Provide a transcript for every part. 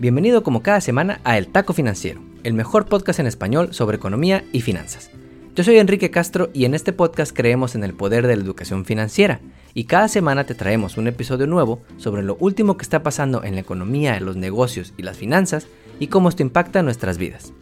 Bienvenido como cada semana a El Taco Financiero, el mejor podcast en español sobre economía y finanzas. Yo soy Enrique Castro y en este podcast creemos en el poder de la educación financiera y cada semana te traemos un episodio nuevo sobre lo último que está pasando en la economía, los negocios y las finanzas y cómo esto impacta nuestras vidas.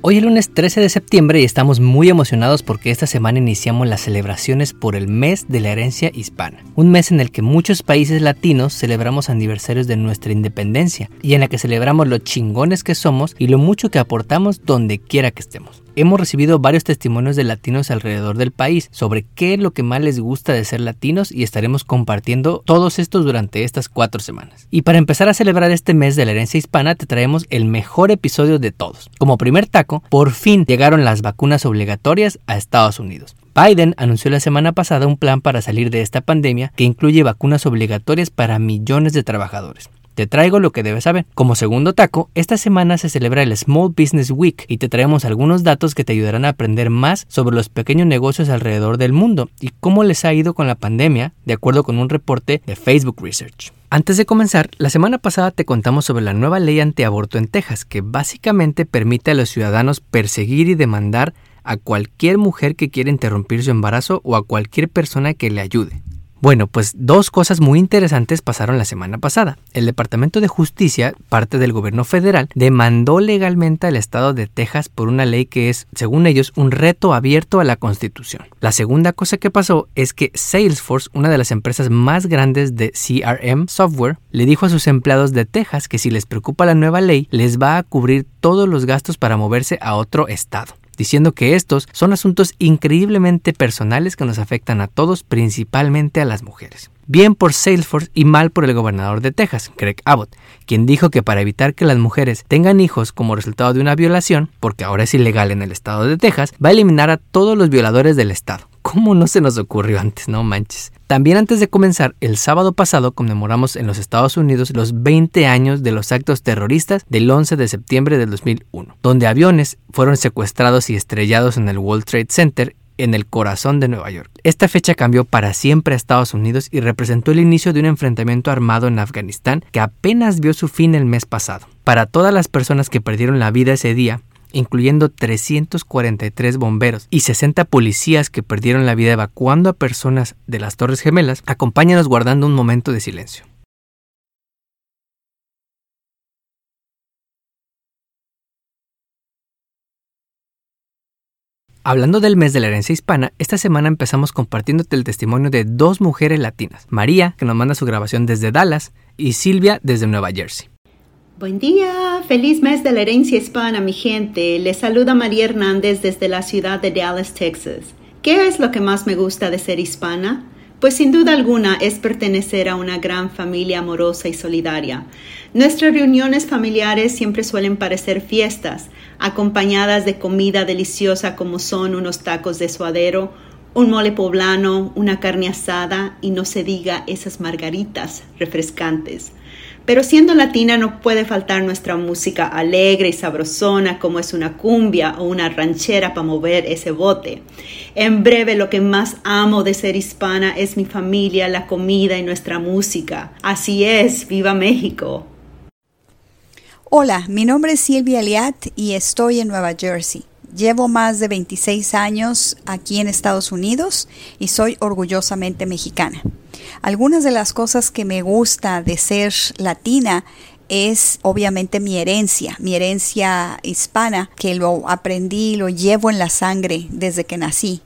Hoy es lunes 13 de septiembre y estamos muy emocionados porque esta semana iniciamos las celebraciones por el mes de la herencia hispana, un mes en el que muchos países latinos celebramos aniversarios de nuestra independencia y en la que celebramos lo chingones que somos y lo mucho que aportamos donde quiera que estemos hemos recibido varios testimonios de latinos alrededor del país sobre qué es lo que más les gusta de ser latinos y estaremos compartiendo todos estos durante estas cuatro semanas. Y para empezar a celebrar este mes de la herencia hispana te traemos el mejor episodio de todos. Como primer taco, por fin llegaron las vacunas obligatorias a Estados Unidos. Biden anunció la semana pasada un plan para salir de esta pandemia que incluye vacunas obligatorias para millones de trabajadores. Te traigo lo que debes saber. Como segundo taco, esta semana se celebra el Small Business Week y te traemos algunos datos que te ayudarán a aprender más sobre los pequeños negocios alrededor del mundo y cómo les ha ido con la pandemia, de acuerdo con un reporte de Facebook Research. Antes de comenzar, la semana pasada te contamos sobre la nueva ley antiaborto en Texas, que básicamente permite a los ciudadanos perseguir y demandar a cualquier mujer que quiera interrumpir su embarazo o a cualquier persona que le ayude. Bueno, pues dos cosas muy interesantes pasaron la semana pasada. El Departamento de Justicia, parte del gobierno federal, demandó legalmente al estado de Texas por una ley que es, según ellos, un reto abierto a la Constitución. La segunda cosa que pasó es que Salesforce, una de las empresas más grandes de CRM software, le dijo a sus empleados de Texas que si les preocupa la nueva ley, les va a cubrir todos los gastos para moverse a otro estado diciendo que estos son asuntos increíblemente personales que nos afectan a todos, principalmente a las mujeres. Bien por Salesforce y mal por el gobernador de Texas, Greg Abbott, quien dijo que para evitar que las mujeres tengan hijos como resultado de una violación, porque ahora es ilegal en el estado de Texas, va a eliminar a todos los violadores del estado. ¿Cómo no se nos ocurrió antes? No manches. También antes de comenzar, el sábado pasado conmemoramos en los Estados Unidos los 20 años de los actos terroristas del 11 de septiembre del 2001, donde aviones fueron secuestrados y estrellados en el World Trade Center en el corazón de Nueva York. Esta fecha cambió para siempre a Estados Unidos y representó el inicio de un enfrentamiento armado en Afganistán que apenas vio su fin el mes pasado. Para todas las personas que perdieron la vida ese día, incluyendo 343 bomberos y 60 policías que perdieron la vida evacuando a personas de las Torres Gemelas, acompáñanos guardando un momento de silencio. Hablando del mes de la herencia hispana, esta semana empezamos compartiéndote el testimonio de dos mujeres latinas, María, que nos manda su grabación desde Dallas, y Silvia desde Nueva Jersey. Buen día, feliz mes de la herencia hispana, mi gente. Les saluda María Hernández desde la ciudad de Dallas, Texas. ¿Qué es lo que más me gusta de ser hispana? Pues sin duda alguna es pertenecer a una gran familia amorosa y solidaria. Nuestras reuniones familiares siempre suelen parecer fiestas, acompañadas de comida deliciosa como son unos tacos de suadero, un mole poblano, una carne asada y no se diga esas margaritas refrescantes. Pero siendo latina no puede faltar nuestra música alegre y sabrosona como es una cumbia o una ranchera para mover ese bote. En breve, lo que más amo de ser hispana es mi familia, la comida y nuestra música. Así es, viva México. Hola, mi nombre es Silvia Liat y estoy en Nueva Jersey. Llevo más de 26 años aquí en Estados Unidos y soy orgullosamente mexicana. Algunas de las cosas que me gusta de ser latina es obviamente mi herencia, mi herencia hispana, que lo aprendí, lo llevo en la sangre desde que nací.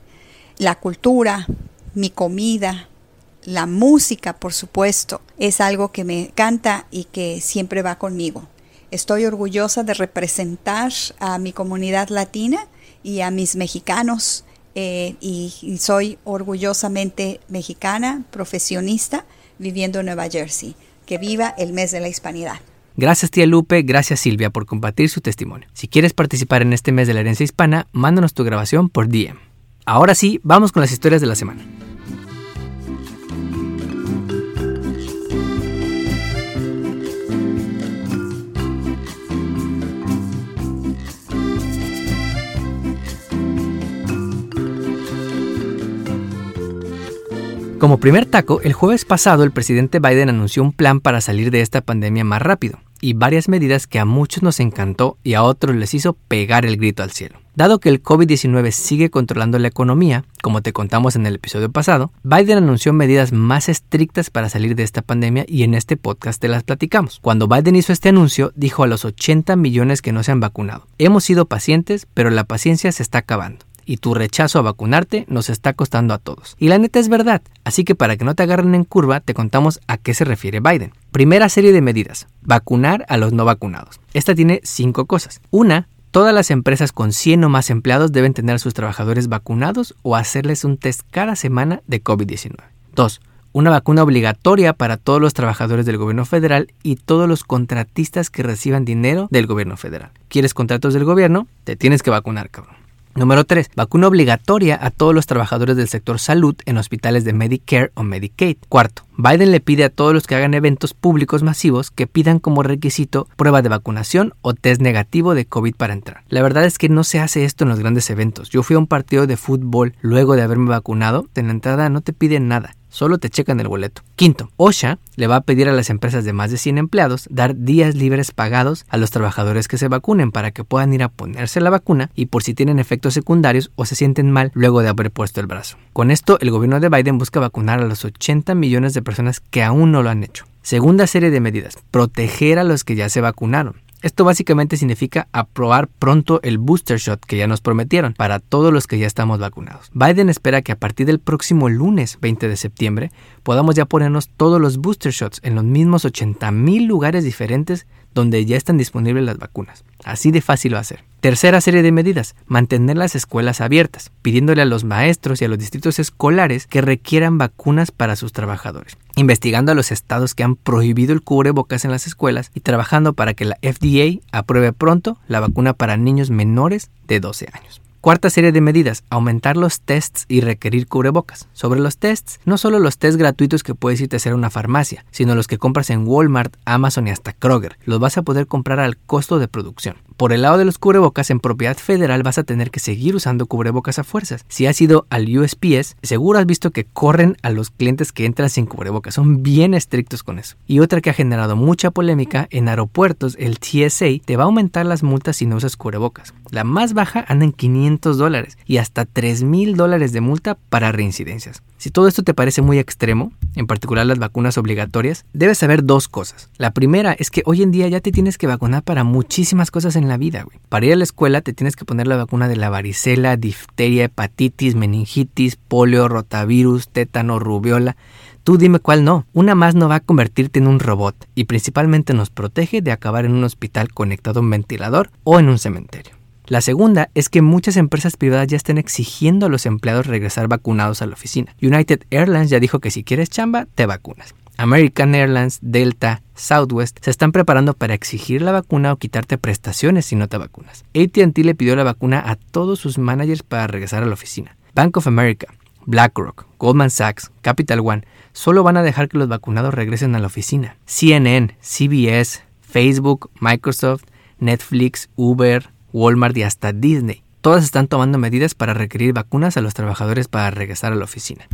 La cultura, mi comida, la música, por supuesto, es algo que me encanta y que siempre va conmigo. Estoy orgullosa de representar a mi comunidad latina y a mis mexicanos eh, y, y, soy orgullosamente mexicana, profesionista, viviendo en Nueva Jersey. Que viva el mes de la hispanidad. Gracias tía Lupe, gracias Silvia por compartir su testimonio. Si quieres participar en este mes de la herencia hispana, mándanos tu grabación por DM. Ahora sí, vamos con las historias de la semana. Como primer taco, el jueves pasado el presidente Biden anunció un plan para salir de esta pandemia más rápido. y varias medidas que a muchos nos encantó y a otros les hizo pegar el grito al cielo. Dado que el COVID-19 sigue controlando la economía, como te contamos en el episodio pasado, Biden anunció medidas más estrictas para salir de esta pandemia y en este podcast te las platicamos. Cuando Biden hizo este anuncio, dijo a los 80 millones que no se han vacunado, hemos sido pacientes, pero la paciencia se está acabando y tu rechazo a vacunarte nos está costando a todos. Y la neta es verdad, así que para que no te agarren en curva, te contamos a qué se refiere Biden. Primera serie de medidas, vacunar a los no vacunados. Esta tiene cinco cosas. Una, todas las empresas con 100 o más empleados deben tener a sus trabajadores vacunados o hacerles un test cada semana de COVID-19. Dos, una vacuna obligatoria para todos los trabajadores del gobierno federal y todos los contratistas que reciban dinero del gobierno federal. ¿Quieres contratos del gobierno? Te tienes que vacunar, cabrón. Número 3. Vacuna obligatoria a todos los trabajadores del sector salud en hospitales de Medicare o Medicaid. Cuarto. Biden le pide a todos los que hagan eventos públicos masivos que pidan como requisito prueba de vacunación o test negativo de COVID para entrar. La verdad es que no se hace esto en los grandes eventos. Yo fui a un partido de fútbol luego de haberme vacunado. En la entrada no te piden nada solo te checan el boleto. Quinto, OSHA le va a pedir a las empresas de más de 100 empleados dar días libres pagados a los trabajadores que se vacunen para que puedan ir a ponerse la vacuna y por si tienen efectos secundarios o se sienten mal luego de haber puesto el brazo. Con esto, el gobierno de Biden busca vacunar a los 80 millones de personas que aún no lo han hecho. Segunda serie de medidas, proteger a los que ya se vacunaron. Esto básicamente significa aprobar pronto el booster shot que ya nos prometieron para todos los que ya estamos vacunados. Biden espera que a partir del próximo lunes 20 de septiembre podamos ya ponernos todos los booster shots en los mismos 80 mil lugares diferentes donde ya están disponibles las vacunas. Así de fácil va a. Tercera serie de medidas, mantener las escuelas abiertas, pidiéndole a los maestros y a los distritos escolares que requieran vacunas para sus trabajadores, investigando a los estados que han prohibido el cubrebocas en las escuelas y trabajando para que la FDA apruebe pronto la vacuna para niños menores de 12 años. Cuarta serie de medidas, aumentar los tests y requerir cubrebocas. Sobre los tests, no solo los tests gratuitos que puedes irte a hacer a una farmacia, sino los que compras en Walmart, Amazon y hasta Kroger. Los vas a poder comprar al costo de producción. Por el lado de los cubrebocas, en propiedad federal vas a tener que seguir usando cubrebocas a fuerzas. Si has ido al USPS, seguro has visto que corren a los clientes que entran sin cubrebocas. Son bien estrictos con eso. Y otra que ha generado mucha polémica, en aeropuertos el TSA te va a aumentar las multas si no usas cubrebocas. La más baja anda en 500 dólares y hasta 3 mil dólares de multa para reincidencias. Si todo esto te parece muy extremo, en particular las vacunas obligatorias, debes saber dos cosas. La primera es que hoy en día ya te tienes que vacunar para muchísimas cosas en la vida, güey. Para ir a la escuela te tienes que poner la vacuna de la varicela, difteria, hepatitis, meningitis, polio, rotavirus, tétano, rubiola. Tú dime cuál no. Una más no va a convertirte en un robot y principalmente nos protege de acabar en un hospital conectado a un ventilador o en un cementerio. La segunda es que muchas empresas privadas ya están exigiendo a los empleados regresar vacunados a la oficina. United Airlines ya dijo que si quieres chamba, te vacunas. American Airlines, Delta, Southwest se están preparando para exigir la vacuna o quitarte prestaciones si no te vacunas. ATT le pidió la vacuna a todos sus managers para regresar a la oficina. Bank of America, BlackRock, Goldman Sachs, Capital One solo van a dejar que los vacunados regresen a la oficina. CNN, CBS, Facebook, Microsoft, Netflix, Uber, Walmart y hasta Disney. Todas están tomando medidas para requerir vacunas a los trabajadores para regresar a la oficina.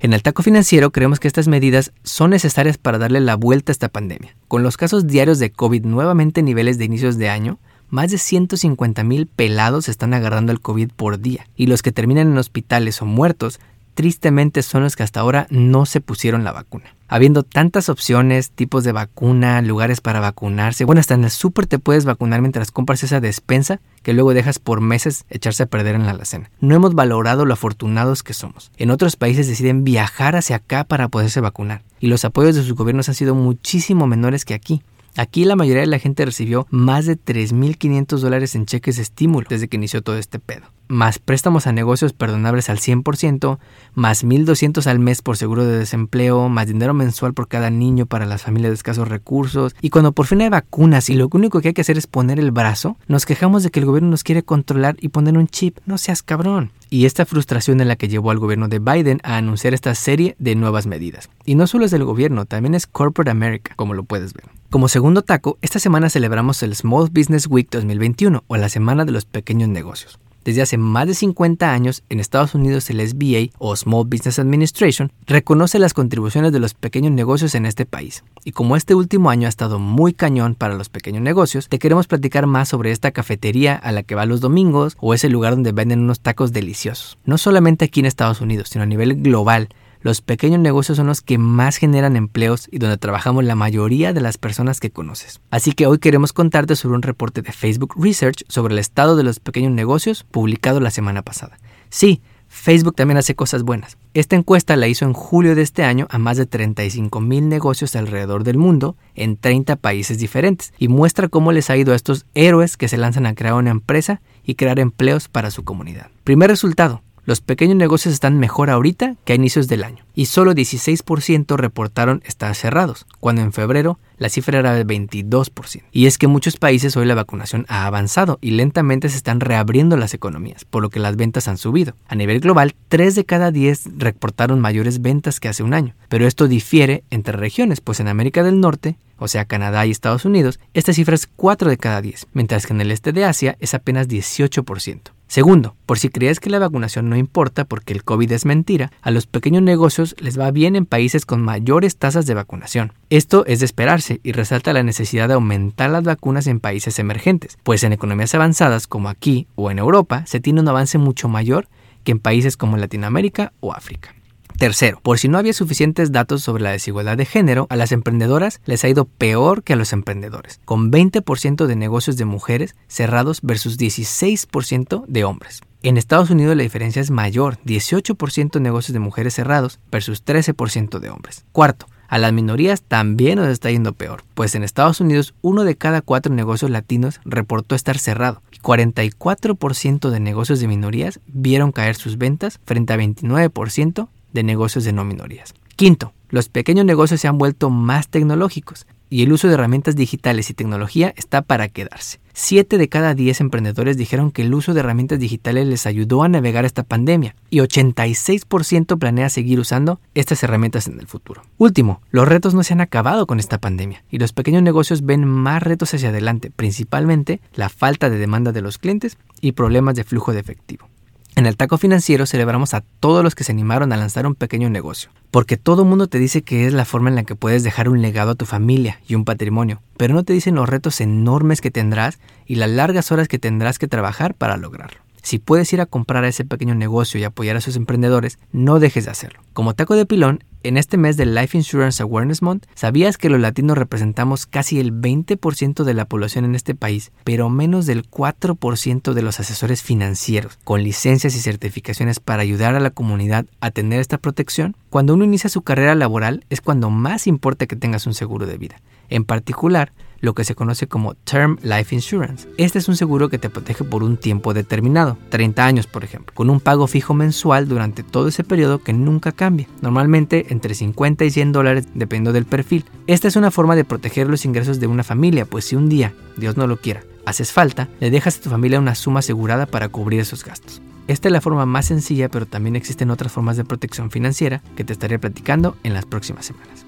En el taco financiero creemos que estas medidas son necesarias para darle la vuelta a esta pandemia. Con los casos diarios de COVID nuevamente en niveles de inicios de año, más de 150 mil pelados están agarrando el COVID por día, y los que terminan en hospitales o muertos tristemente son los que hasta ahora no se pusieron la vacuna. Habiendo tantas opciones, tipos de vacuna, lugares para vacunarse, bueno, hasta en el súper te puedes vacunar mientras compras esa despensa que luego dejas por meses echarse a perder en la alacena. No hemos valorado lo afortunados que somos. En otros países deciden viajar hacia acá para poderse vacunar y los apoyos de sus gobiernos han sido muchísimo menores que aquí. Aquí la mayoría de la gente recibió más de 3.500 dólares en cheques de estímulo desde que inició todo este pedo más préstamos a negocios perdonables al 100%, más 1.200 al mes por seguro de desempleo, más dinero mensual por cada niño para las familias de escasos recursos. Y cuando por fin hay vacunas y lo único que hay que hacer es poner el brazo, nos quejamos de que el gobierno nos quiere controlar y poner un chip. No seas cabrón. Y esta frustración es la que llevó al gobierno de Biden a anunciar esta serie de nuevas medidas. Y no solo es del gobierno, también es Corporate America, como lo puedes ver. Como segundo taco, esta semana celebramos el Small Business Week 2021 o la Semana de los Pequeños Negocios. Desde hace más de 50 años, en Estados Unidos el SBA o Small Business Administration reconoce las contribuciones de los pequeños negocios en este país. Y como este último año ha estado muy cañón para los pequeños negocios, te queremos platicar más sobre esta cafetería a la que va los domingos o ese lugar donde venden unos tacos deliciosos. No solamente aquí en Estados Unidos, sino a nivel global los pequeños negocios son los que más generan empleos y donde trabajamos la mayoría de las personas que conoces. Así que hoy queremos contarte sobre un reporte de Facebook Research sobre el estado de los pequeños negocios publicado la semana pasada. Sí, Facebook también hace cosas buenas. Esta encuesta la hizo en julio de este año a más de 35 mil negocios alrededor del mundo en 30 países diferentes y muestra cómo les ha ido a estos héroes que se lanzan a crear una empresa y crear empleos para su comunidad. Primer resultado, los pequeños negocios están mejor ahorita que a inicios del año y solo 16% reportaron estar cerrados, cuando en febrero la cifra era de 22%. Y es que en muchos países hoy la vacunación ha avanzado y lentamente se están reabriendo las economías, por lo que las ventas han subido. A nivel global, 3 de cada 10 reportaron mayores ventas que hace un año, pero esto difiere entre regiones, pues en América del Norte o sea Canadá y Estados Unidos, esta cifra es 4 de cada 10, mientras que en el este de Asia es apenas 18%. Segundo, por si crees que la vacunación no importa porque el COVID es mentira, a los pequeños negocios les va bien en países con mayores tasas de vacunación. Esto es de esperarse y resalta la necesidad de aumentar las vacunas en países emergentes, pues en economías avanzadas como aquí o en Europa se tiene un avance mucho mayor que en países como Latinoamérica o África. Tercero, por si no había suficientes datos sobre la desigualdad de género, a las emprendedoras les ha ido peor que a los emprendedores, con 20% de negocios de mujeres cerrados versus 16% de hombres. En Estados Unidos la diferencia es mayor, 18% de negocios de mujeres cerrados versus 13% de hombres. Cuarto, a las minorías también nos está yendo peor, pues en Estados Unidos uno de cada cuatro negocios latinos reportó estar cerrado y 44% de negocios de minorías vieron caer sus ventas frente a 29% de negocios de no minorías. Quinto, los pequeños negocios se han vuelto más tecnológicos y el uso de herramientas digitales y tecnología está para quedarse. Siete de cada diez emprendedores dijeron que el uso de herramientas digitales les ayudó a navegar esta pandemia y 86% planea seguir usando estas herramientas en el futuro. Último, los retos no se han acabado con esta pandemia y los pequeños negocios ven más retos hacia adelante, principalmente la falta de demanda de los clientes y problemas de flujo de efectivo. En el taco financiero celebramos a todos los que se animaron a lanzar un pequeño negocio, porque todo el mundo te dice que es la forma en la que puedes dejar un legado a tu familia y un patrimonio, pero no te dicen los retos enormes que tendrás y las largas horas que tendrás que trabajar para lograrlo. Si puedes ir a comprar a ese pequeño negocio y apoyar a sus emprendedores, no dejes de hacerlo. Como taco de pilón, en este mes del Life Insurance Awareness Month, ¿sabías que los latinos representamos casi el 20% de la población en este país, pero menos del 4% de los asesores financieros, con licencias y certificaciones para ayudar a la comunidad a tener esta protección? Cuando uno inicia su carrera laboral es cuando más importa que tengas un seguro de vida. En particular, lo que se conoce como Term Life Insurance. Este es un seguro que te protege por un tiempo determinado, 30 años por ejemplo, con un pago fijo mensual durante todo ese periodo que nunca cambia, normalmente entre 50 y 100 dólares dependiendo del perfil. Esta es una forma de proteger los ingresos de una familia, pues si un día, Dios no lo quiera, haces falta, le dejas a tu familia una suma asegurada para cubrir esos gastos. Esta es la forma más sencilla, pero también existen otras formas de protección financiera que te estaré platicando en las próximas semanas.